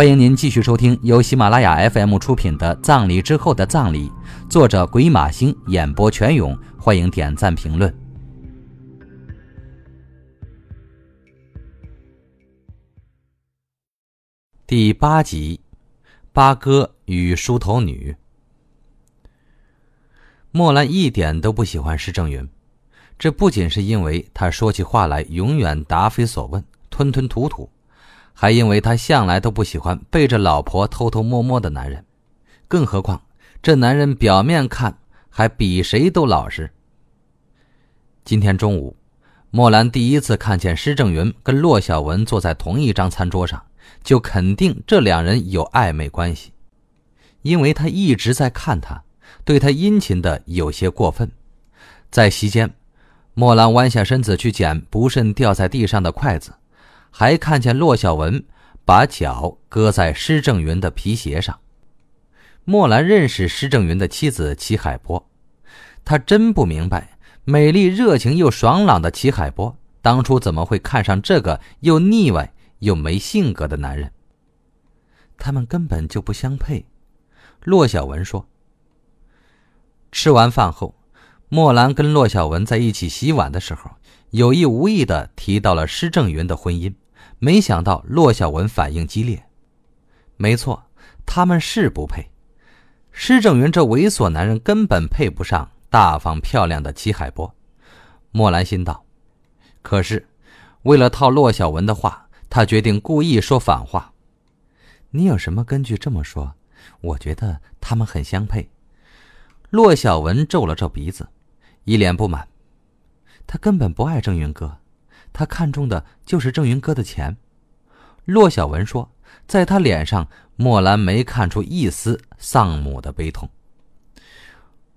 欢迎您继续收听由喜马拉雅 FM 出品的《葬礼之后的葬礼》，作者鬼马星，演播全勇。欢迎点赞评论。第八集，八哥与梳头女。莫兰一点都不喜欢施正云，这不仅是因为他说起话来永远答非所问、吞吞吐吐。还因为他向来都不喜欢背着老婆偷偷摸摸的男人，更何况这男人表面看还比谁都老实。今天中午，莫兰第一次看见施正云跟骆小文坐在同一张餐桌上，就肯定这两人有暧昧关系，因为他一直在看他，对他殷勤的有些过分。在席间，莫兰弯下身子去捡不慎掉在地上的筷子。还看见骆小文把脚搁在施正云的皮鞋上。莫兰认识施正云的妻子齐海波，他真不明白，美丽、热情又爽朗的齐海波当初怎么会看上这个又腻歪又没性格的男人。他们根本就不相配。骆小文说。吃完饭后，莫兰跟骆小文在一起洗碗的时候，有意无意的提到了施正云的婚姻。没想到骆小文反应激烈。没错，他们是不配。施正云这猥琐男人根本配不上大方漂亮的齐海波。莫兰心道。可是，为了套骆小文的话，他决定故意说反话。你有什么根据这么说？我觉得他们很相配。骆小文皱了皱鼻子，一脸不满。他根本不爱郑云哥。他看中的就是郑云哥的钱，骆小文说，在他脸上，莫兰没看出一丝丧母的悲痛。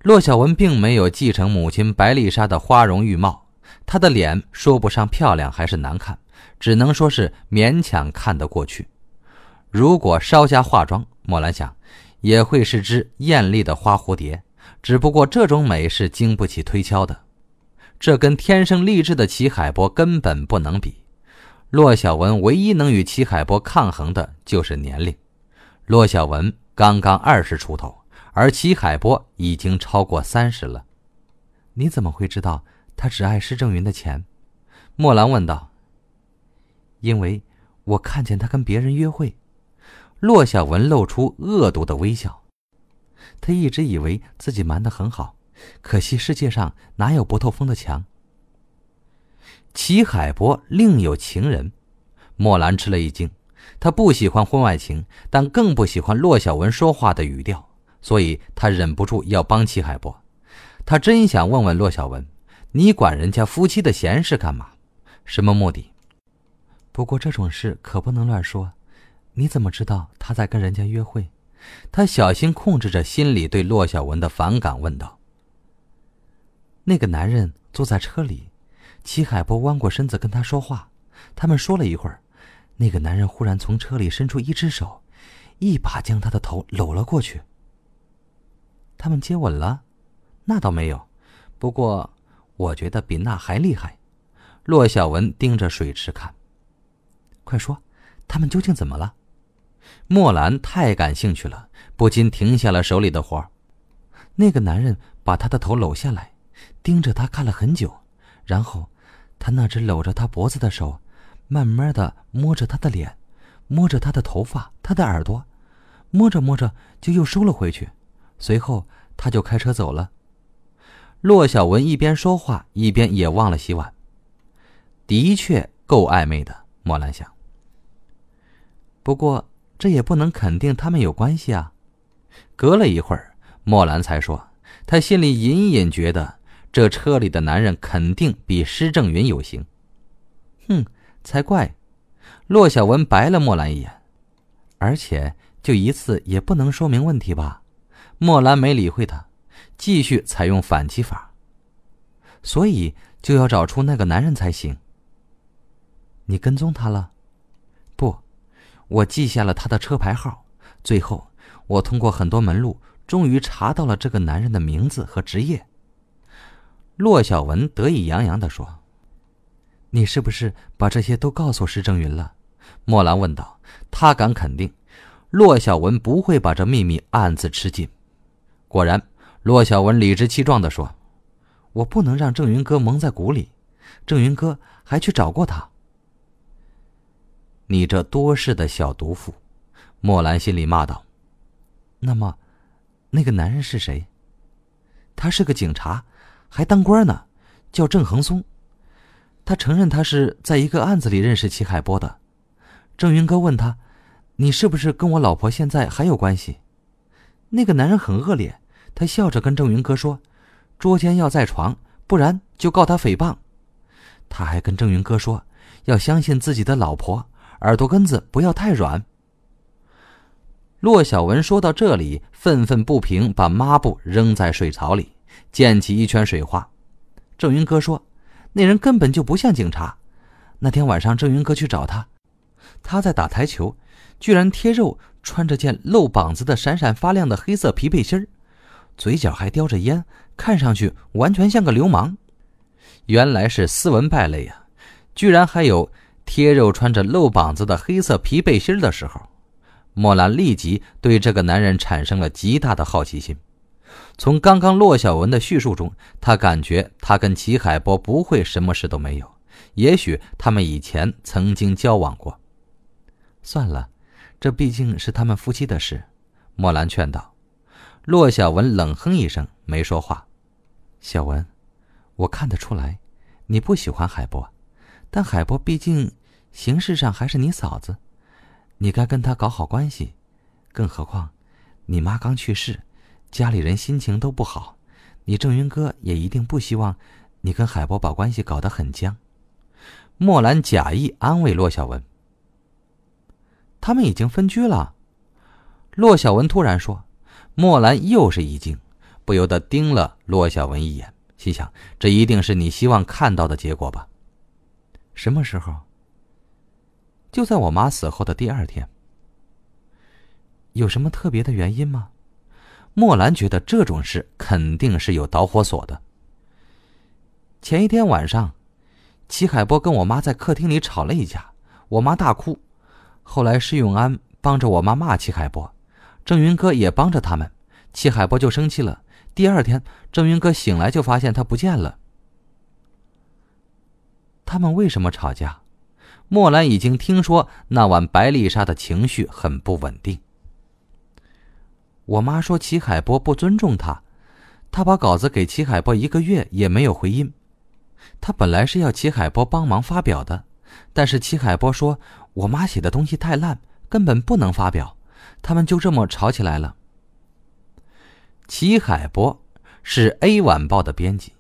骆小文并没有继承母亲白丽莎的花容玉貌，她的脸说不上漂亮还是难看，只能说是勉强看得过去。如果稍加化妆，莫兰想，也会是只艳丽的花蝴蝶，只不过这种美是经不起推敲的。这跟天生丽质的齐海波根本不能比。骆小文唯一能与齐海波抗衡的就是年龄。骆小文刚刚二十出头，而齐海波已经超过三十了。你怎么会知道他只爱施正云的钱？莫兰问道。因为我看见他跟别人约会。骆小文露出恶毒的微笑。他一直以为自己瞒得很好。可惜世界上哪有不透风的墙？齐海波另有情人，莫兰吃了一惊。他不喜欢婚外情，但更不喜欢骆小文说话的语调，所以他忍不住要帮齐海波。他真想问问骆小文：“你管人家夫妻的闲事干嘛？什么目的？”不过这种事可不能乱说。你怎么知道他在跟人家约会？他小心控制着心里对骆小文的反感，问道。那个男人坐在车里，齐海波弯过身子跟他说话。他们说了一会儿，那个男人忽然从车里伸出一只手，一把将他的头搂了过去。他们接吻了？那倒没有，不过我觉得比那还厉害。骆小文盯着水池看。快说，他们究竟怎么了？莫兰太感兴趣了，不禁停下了手里的活那个男人把他的头搂下来。盯着他看了很久，然后，他那只搂着他脖子的手，慢慢的摸着他的脸，摸着他的头发、他的耳朵，摸着摸着就又收了回去。随后，他就开车走了。骆小文一边说话，一边也忘了洗碗。的确够暧昧的，莫兰想。不过，这也不能肯定他们有关系啊。隔了一会儿，莫兰才说，他心里隐隐觉得。这车里的男人肯定比施正云有型，哼，才怪！骆小文白了莫兰一眼，而且就一次也不能说明问题吧？莫兰没理会他，继续采用反击法。所以就要找出那个男人才行。你跟踪他了？不，我记下了他的车牌号。最后，我通过很多门路，终于查到了这个男人的名字和职业。骆小文得意洋洋地说：“你是不是把这些都告诉施正云了？”莫兰问道。他敢肯定，骆小文不会把这秘密暗自吃尽。果然，骆小文理直气壮地说：“我不能让郑云哥蒙在鼓里。郑云哥还去找过他。”你这多事的小毒妇，莫兰心里骂道。那么，那个男人是谁？他是个警察，还当官呢，叫郑恒松。他承认他是在一个案子里认识齐海波的。郑云哥问他：“你是不是跟我老婆现在还有关系？”那个男人很恶劣，他笑着跟郑云哥说：“捉奸要在床，不然就告他诽谤。”他还跟郑云哥说：“要相信自己的老婆，耳朵根子不要太软。”骆小文说到这里，愤愤不平，把抹布扔在水槽里，溅起一圈水花。郑云哥说：“那人根本就不像警察。那天晚上，郑云哥去找他，他在打台球，居然贴肉，穿着件露膀子的闪闪发亮的黑色皮背心儿，嘴角还叼着烟，看上去完全像个流氓。原来是斯文败类啊！居然还有贴肉、穿着露膀子的黑色皮背心的时候。”莫兰立即对这个男人产生了极大的好奇心。从刚刚骆小文的叙述中，他感觉他跟齐海波不会什么事都没有，也许他们以前曾经交往过。算了，这毕竟是他们夫妻的事。莫兰劝道。骆小文冷哼一声，没说话。小文，我看得出来，你不喜欢海波，但海波毕竟形式上还是你嫂子。你该跟他搞好关系，更何况，你妈刚去世，家里人心情都不好，你郑云哥也一定不希望你跟海波把关系搞得很僵。莫兰假意安慰骆小文：“他们已经分居了。”骆小文突然说。莫兰又是一惊，不由得盯了骆小文一眼，心想：这一定是你希望看到的结果吧？什么时候？就在我妈死后的第二天，有什么特别的原因吗？莫兰觉得这种事肯定是有导火索的。前一天晚上，齐海波跟我妈在客厅里吵了一架，我妈大哭。后来施永安帮着我妈骂齐海波，郑云哥也帮着他们，齐海波就生气了。第二天，郑云哥醒来就发现他不见了。他们为什么吵架？莫兰已经听说那晚白丽莎的情绪很不稳定。我妈说齐海波不尊重她，她把稿子给齐海波一个月也没有回音。她本来是要齐海波帮忙发表的，但是齐海波说我妈写的东西太烂，根本不能发表。他们就这么吵起来了。齐海波是 A 晚报的编辑，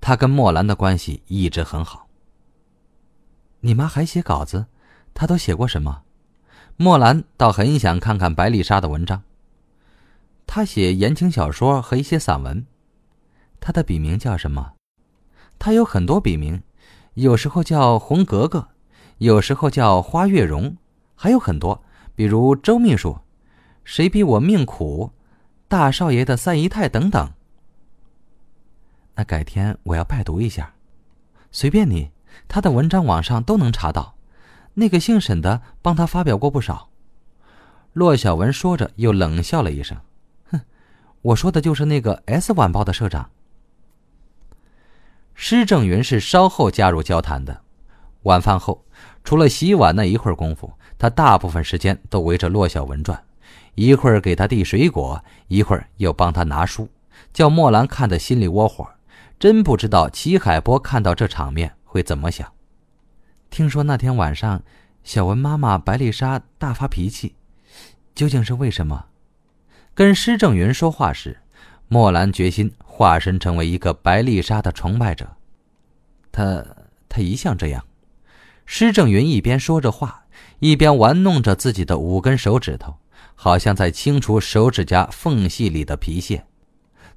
他跟莫兰的关系一直很好。你妈还写稿子，她都写过什么？莫兰倒很想看看白丽莎的文章。他写言情小说和一些散文。他的笔名叫什么？他有很多笔名，有时候叫红格格，有时候叫花月容，还有很多，比如周秘书、谁比我命苦、大少爷的三姨太等等。那改天我要拜读一下，随便你。他的文章网上都能查到，那个姓沈的帮他发表过不少。骆小文说着，又冷笑了一声：“，我说的就是那个《S 晚报》的社长。”施正云是稍后加入交谈的。晚饭后，除了洗碗那一会儿功夫，他大部分时间都围着骆小文转，一会儿给他递水果，一会儿又帮他拿书，叫莫兰看得心里窝火。真不知道齐海波看到这场面。会怎么想？听说那天晚上，小文妈妈白丽莎大发脾气，究竟是为什么？跟施正云说话时，莫兰决心化身成为一个白丽莎的崇拜者。他他一向这样。施正云一边说着话，一边玩弄着自己的五根手指头，好像在清除手指甲缝隙里的皮屑。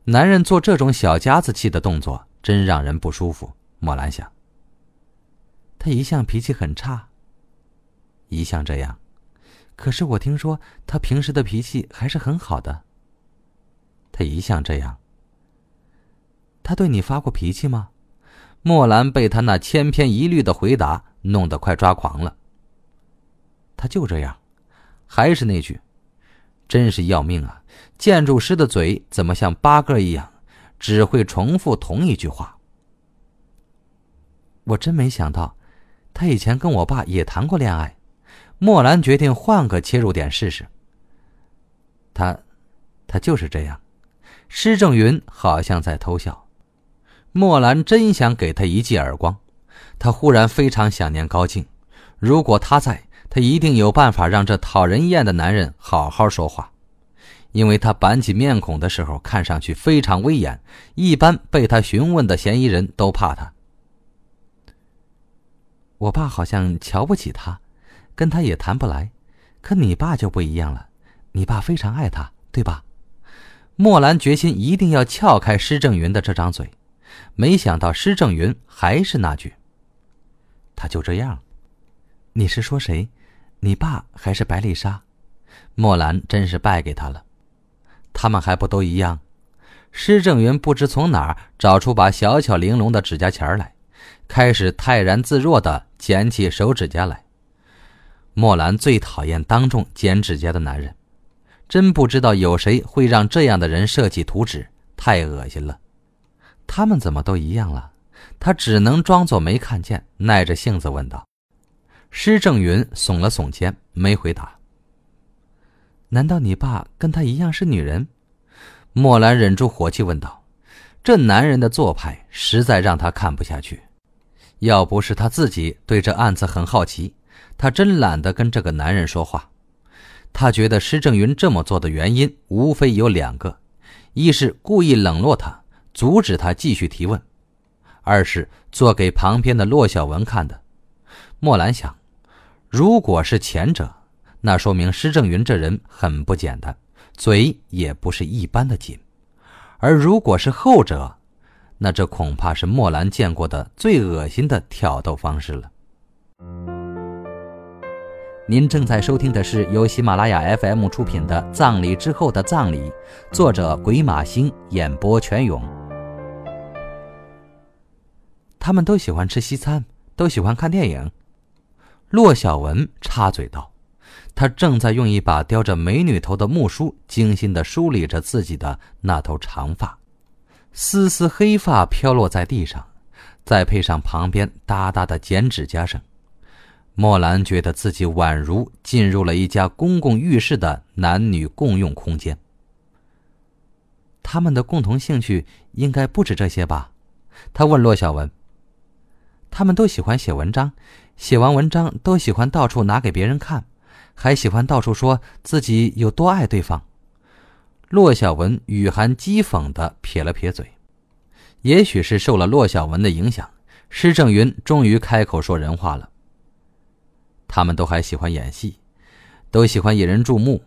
男人做这种小家子气的动作，真让人不舒服。莫兰想。他一向脾气很差。一向这样，可是我听说他平时的脾气还是很好的。他一向这样。他对你发过脾气吗？莫兰被他那千篇一律的回答弄得快抓狂了。他就这样，还是那句，真是要命啊！建筑师的嘴怎么像八哥一样，只会重复同一句话？我真没想到，他以前跟我爸也谈过恋爱。莫兰决定换个切入点试试。他，他就是这样。施正云好像在偷笑。莫兰真想给他一记耳光。他忽然非常想念高静，如果他在，他一定有办法让这讨人厌的男人好好说话。因为他板起面孔的时候看上去非常威严，一般被他询问的嫌疑人都怕他。我爸好像瞧不起他，跟他也谈不来，可你爸就不一样了，你爸非常爱他，对吧？莫兰决心一定要撬开施正云的这张嘴，没想到施正云还是那句：“他就这样。”你是说谁？你爸还是白丽莎？莫兰真是败给他了，他们还不都一样？施正云不知从哪儿找出把小巧玲珑的指甲钳来。开始泰然自若的剪起手指甲来。莫兰最讨厌当众剪指甲的男人，真不知道有谁会让这样的人设计图纸，太恶心了。他们怎么都一样了？他只能装作没看见，耐着性子问道。施正云耸了耸肩，没回答。难道你爸跟他一样是女人？莫兰忍住火气问道。这男人的做派实在让他看不下去。要不是他自己对这案子很好奇，他真懒得跟这个男人说话。他觉得施正云这么做的原因无非有两个：一是故意冷落他，阻止他继续提问；二是做给旁边的骆小文看的。莫兰想，如果是前者，那说明施正云这人很不简单，嘴也不是一般的紧；而如果是后者，那这恐怕是莫兰见过的最恶心的挑逗方式了。您正在收听的是由喜马拉雅 FM 出品的《葬礼之后的葬礼》，作者鬼马星，演播全勇。他们都喜欢吃西餐，都喜欢看电影。骆小文插嘴道：“他正在用一把雕着美女头的木梳，精心的梳理着自己的那头长发。”丝丝黑发飘落在地上，再配上旁边哒哒的剪指甲声，莫兰觉得自己宛如进入了一家公共浴室的男女共用空间。他们的共同兴趣应该不止这些吧？他问骆小文。他们都喜欢写文章，写完文章都喜欢到处拿给别人看，还喜欢到处说自己有多爱对方。骆小文语含讥讽的撇了撇嘴，也许是受了骆小文的影响，施正云终于开口说人话了。他们都还喜欢演戏，都喜欢引人注目。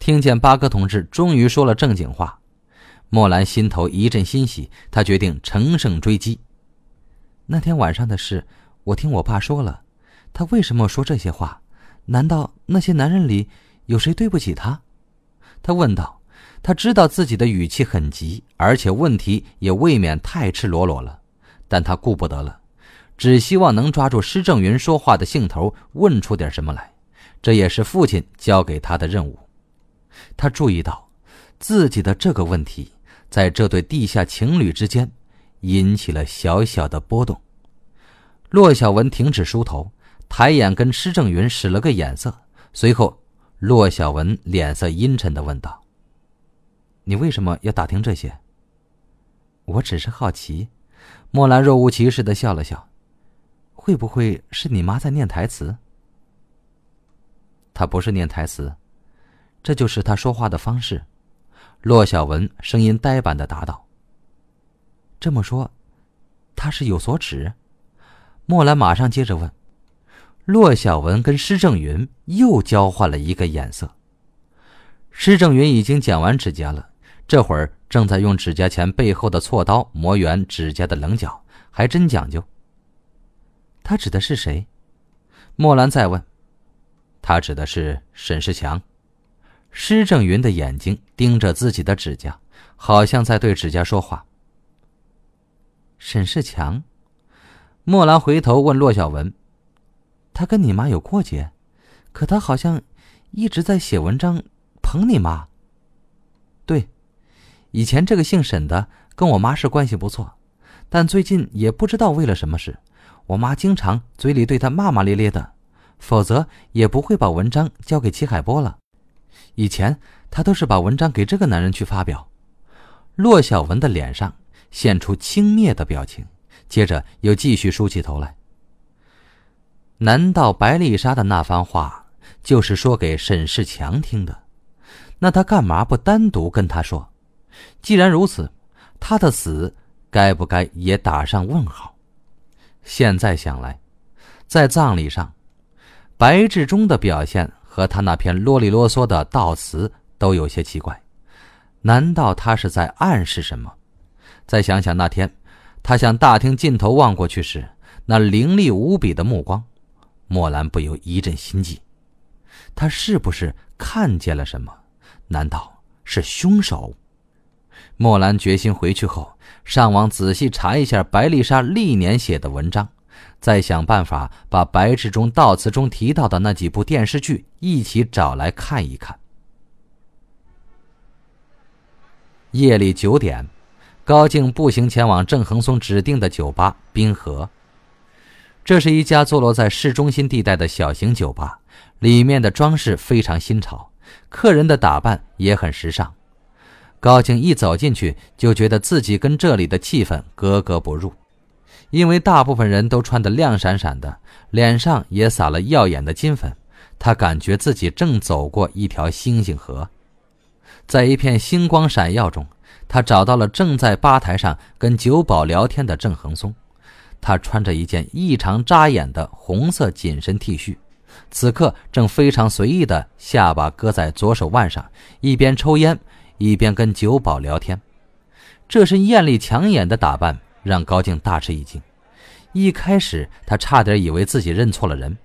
听见八哥同志终于说了正经话，莫兰心头一阵欣喜，他决定乘胜追击。那天晚上的事，我听我爸说了，他为什么说这些话？难道那些男人里有谁对不起他？他问道。他知道自己的语气很急，而且问题也未免太赤裸裸了，但他顾不得了，只希望能抓住施正云说话的兴头，问出点什么来。这也是父亲交给他的任务。他注意到，自己的这个问题在这对地下情侣之间引起了小小的波动。骆小文停止梳头，抬眼跟施正云使了个眼色，随后，骆小文脸色阴沉的问道。你为什么要打听这些？我只是好奇。莫兰若无其事的笑了笑。会不会是你妈在念台词？她不是念台词，这就是她说话的方式。骆小文声音呆板的答道：“这么说，他是有所指？”莫兰马上接着问。骆小文跟施正云又交换了一个眼色。施正云已经剪完指甲了。这会儿正在用指甲钳背后的锉刀磨圆指甲的棱角，还真讲究。他指的是谁？莫兰再问。他指的是沈世强。施正云的眼睛盯着自己的指甲，好像在对指甲说话。沈世强。莫兰回头问骆小文：“他跟你妈有过节？可他好像一直在写文章，捧你妈？对，以前这个姓沈的跟我妈是关系不错，但最近也不知道为了什么事，我妈经常嘴里对他骂骂咧咧的，否则也不会把文章交给齐海波了。以前他都是把文章给这个男人去发表。骆小文的脸上现出轻蔑的表情，接着又继续梳起头来。难道白丽莎的那番话就是说给沈世强听的？那他干嘛不单独跟他说？既然如此，他的死该不该也打上问号？现在想来，在葬礼上，白志忠的表现和他那篇啰里啰嗦的悼词都有些奇怪。难道他是在暗示什么？再想想那天，他向大厅尽头望过去时，那凌厉无比的目光。莫兰不由一阵心悸，他是不是看见了什么？难道是凶手？莫兰决心回去后上网仔细查一下白丽莎历年写的文章，再想办法把白志忠悼词中提到的那几部电视剧一起找来看一看。夜里九点，高静步行前往郑恒松指定的酒吧“滨河”。这是一家坐落在市中心地带的小型酒吧，里面的装饰非常新潮，客人的打扮也很时尚。高静一走进去，就觉得自己跟这里的气氛格格不入，因为大部分人都穿得亮闪闪的，脸上也撒了耀眼的金粉。他感觉自己正走过一条星星河，在一片星光闪耀中，他找到了正在吧台上跟酒保聊天的郑恒松。他穿着一件异常扎眼的红色紧身 T 恤，此刻正非常随意的下巴搁在左手腕上，一边抽烟，一边跟酒保聊天。这身艳丽抢眼的打扮让高静大吃一惊。一开始，他差点以为自己认错了人，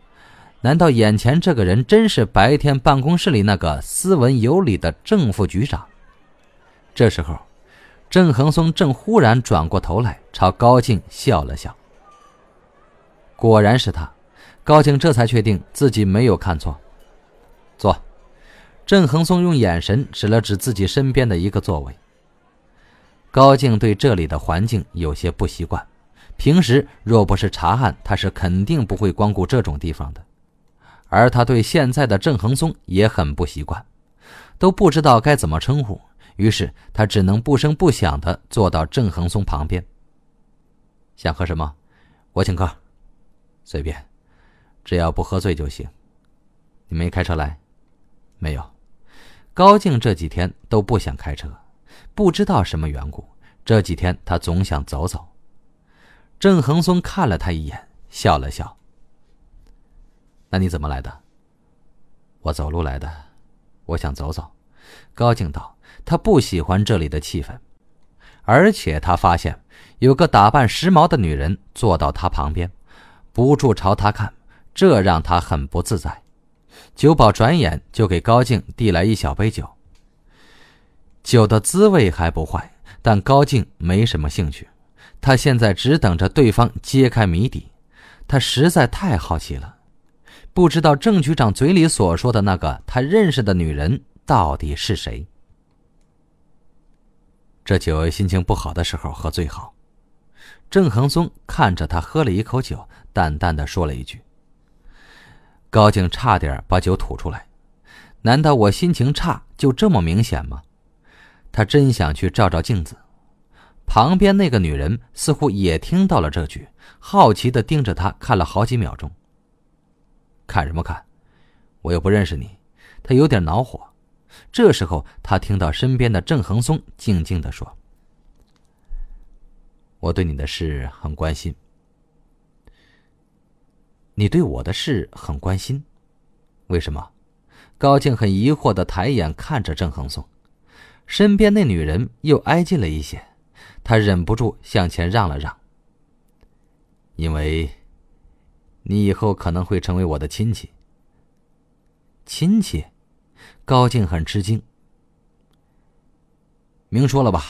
难道眼前这个人真是白天办公室里那个斯文有礼的郑副局长？这时候，郑恒松正忽然转过头来，朝高静笑了笑。果然是他，高静这才确定自己没有看错。郑恒松用眼神指了指自己身边的一个座位。高静对这里的环境有些不习惯，平时若不是查案，他是肯定不会光顾这种地方的。而他对现在的郑恒松也很不习惯，都不知道该怎么称呼，于是他只能不声不响地坐到郑恒松旁边。想喝什么？我请客。随便，只要不喝醉就行。你没开车来？没有。高静这几天都不想开车，不知道什么缘故。这几天他总想走走。郑恒松看了他一眼，笑了笑。那你怎么来的？我走路来的。我想走走。高静道：“他不喜欢这里的气氛，而且他发现有个打扮时髦的女人坐到他旁边。”不住朝他看，这让他很不自在。酒保转眼就给高静递来一小杯酒。酒的滋味还不坏，但高静没什么兴趣。他现在只等着对方揭开谜底。他实在太好奇了，不知道郑局长嘴里所说的那个他认识的女人到底是谁。这酒心情不好的时候喝最好。郑恒松看着他喝了一口酒。淡淡的说了一句：“高静差点把酒吐出来，难道我心情差就这么明显吗？”他真想去照照镜子。旁边那个女人似乎也听到了这句，好奇的盯着他看了好几秒钟。看什么看？我又不认识你。他有点恼火。这时候，他听到身边的郑恒松静静的说：“我对你的事很关心。”你对我的事很关心，为什么？高静很疑惑的抬眼看着郑恒松，身边那女人又挨近了一些，他忍不住向前让了让。因为，你以后可能会成为我的亲戚。亲戚，高静很吃惊。明说了吧，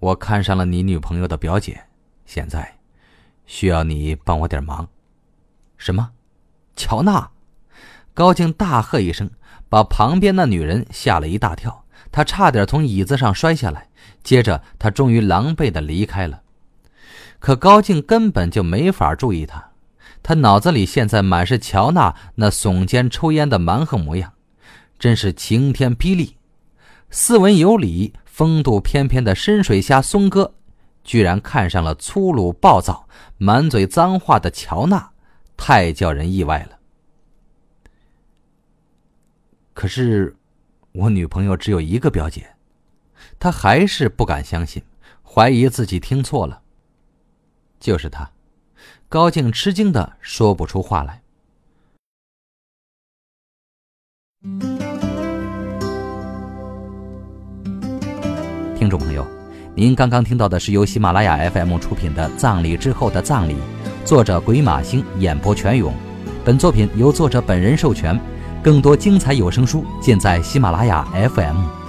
我看上了你女朋友的表姐，现在，需要你帮我点忙。什么？乔娜，高静大喝一声，把旁边的女人吓了一大跳，她差点从椅子上摔下来。接着，她终于狼狈的离开了。可高静根本就没法注意他，他脑子里现在满是乔娜那耸肩抽烟的蛮横模样，真是晴天霹雳。斯文有礼、风度翩翩的深水虾松哥，居然看上了粗鲁暴躁、满嘴脏话的乔娜，太叫人意外了。可是，我女朋友只有一个表姐，她还是不敢相信，怀疑自己听错了。就是他，高静吃惊的说不出话来。听众朋友，您刚刚听到的是由喜马拉雅 FM 出品的《葬礼之后的葬礼》，作者鬼马星演播全勇。本作品由作者本人授权，更多精彩有声书尽在喜马拉雅 FM。